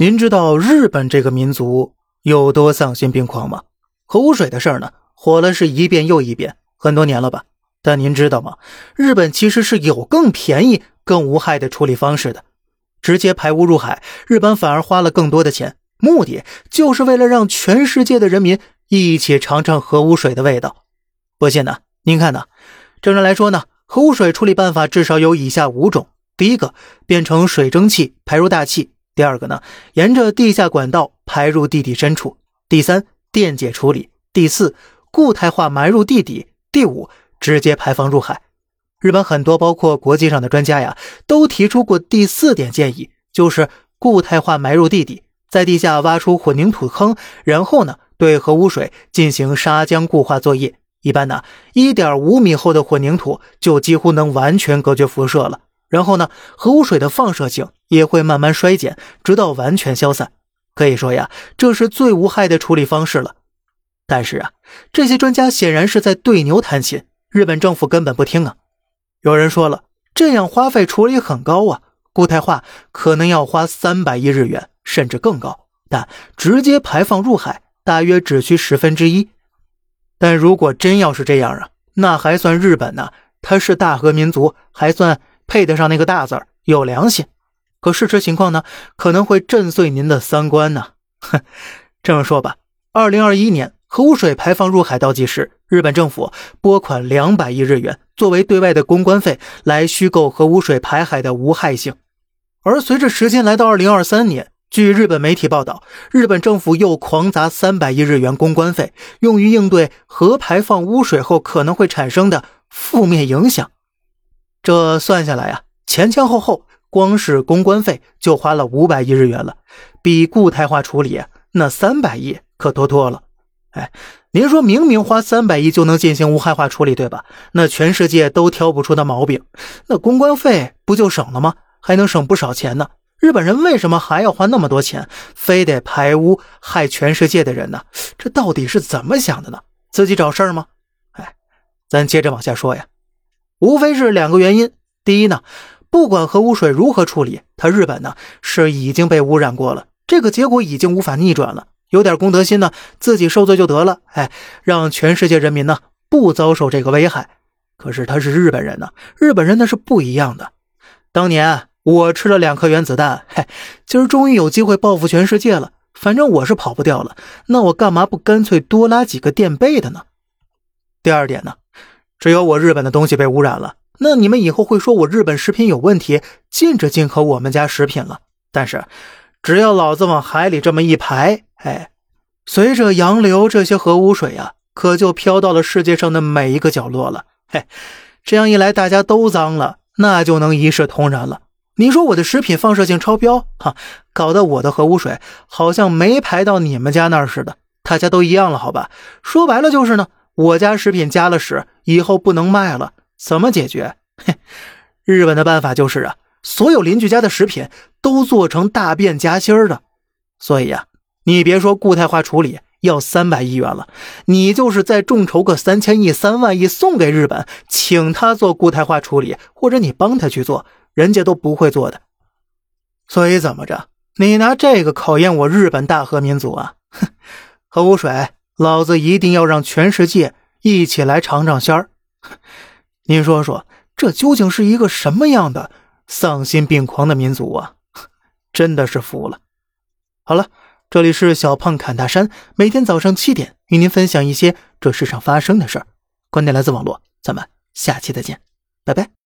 您知道日本这个民族有多丧心病狂吗？核污水的事儿呢，火了是一遍又一遍，很多年了吧？但您知道吗？日本其实是有更便宜、更无害的处理方式的，直接排污入海。日本反而花了更多的钱，目的就是为了让全世界的人民一起尝尝核污水的味道。不信呢？您看呢？正常来说呢，核污水处理办法至少有以下五种：第一个，变成水蒸气排入大气；第二个呢，沿着地下管道排入地底深处；第三，电解处理；第四，固态化埋入地底；第五，直接排放入海。日本很多包括国际上的专家呀，都提出过第四点建议，就是固态化埋入地底，在地下挖出混凝土坑，然后呢，对核污水进行砂浆固化作业。一般呢，一点五米厚的混凝土就几乎能完全隔绝辐射了。然后呢，核污水的放射性也会慢慢衰减，直到完全消散。可以说呀，这是最无害的处理方式了。但是啊，这些专家显然是在对牛弹琴，日本政府根本不听啊。有人说了，这样花费处理很高啊，固态化可能要花三百亿日元，甚至更高。但直接排放入海，大约只需十分之一。但如果真要是这样啊，那还算日本呢？他是大和民族，还算配得上那个大字儿，有良心。可事实情况呢，可能会震碎您的三观呢。哼，这么说吧，二零二一年核污水排放入海倒计时，日本政府拨款两百亿日元作为对外的公关费，来虚构核污水排海的无害性。而随着时间来到二零二三年。据日本媒体报道，日本政府又狂砸三百亿日元公关费，用于应对核排放污水后可能会产生的负面影响。这算下来啊，前前后后光是公关费就花了五百亿日元了，比固态化处理那三百亿可多多了。哎，您说明明花三百亿就能进行无害化处理，对吧？那全世界都挑不出的毛病，那公关费不就省了吗？还能省不少钱呢。日本人为什么还要花那么多钱，非得排污害全世界的人呢？这到底是怎么想的呢？自己找事儿吗？哎，咱接着往下说呀，无非是两个原因。第一呢，不管核污水如何处理，它日本呢是已经被污染过了，这个结果已经无法逆转了。有点公德心呢，自己受罪就得了。哎，让全世界人民呢不遭受这个危害。可是他是日本人呢，日本人那是不一样的。当年。我吃了两颗原子弹，嘿，今儿终于有机会报复全世界了。反正我是跑不掉了，那我干嘛不干脆多拉几个垫背的呢？第二点呢，只有我日本的东西被污染了，那你们以后会说我日本食品有问题，禁止进口我们家食品了。但是，只要老子往海里这么一排，哎，随着洋流，这些核污水啊，可就飘到了世界上的每一个角落了。嘿，这样一来，大家都脏了，那就能一视同仁了。你说我的食品放射性超标，哈，搞得我的核污水好像没排到你们家那儿似的，大家都一样了，好吧？说白了就是呢，我家食品加了屎，以后不能卖了，怎么解决？嘿，日本的办法就是啊，所有邻居家的食品都做成大便夹心儿的。所以呀，你别说固态化处理要三百亿元了，你就是再众筹个三千亿、三万亿送给日本，请他做固态化处理，或者你帮他去做。人家都不会做的，所以怎么着？你拿这个考验我日本大和民族啊？哼！核污水，老子一定要让全世界一起来尝尝鲜儿。您说说，这究竟是一个什么样的丧心病狂的民族啊？真的是服了。好了，这里是小胖侃大山，每天早上七点与您分享一些这世上发生的事儿。观点来自网络，咱们下期再见，拜拜。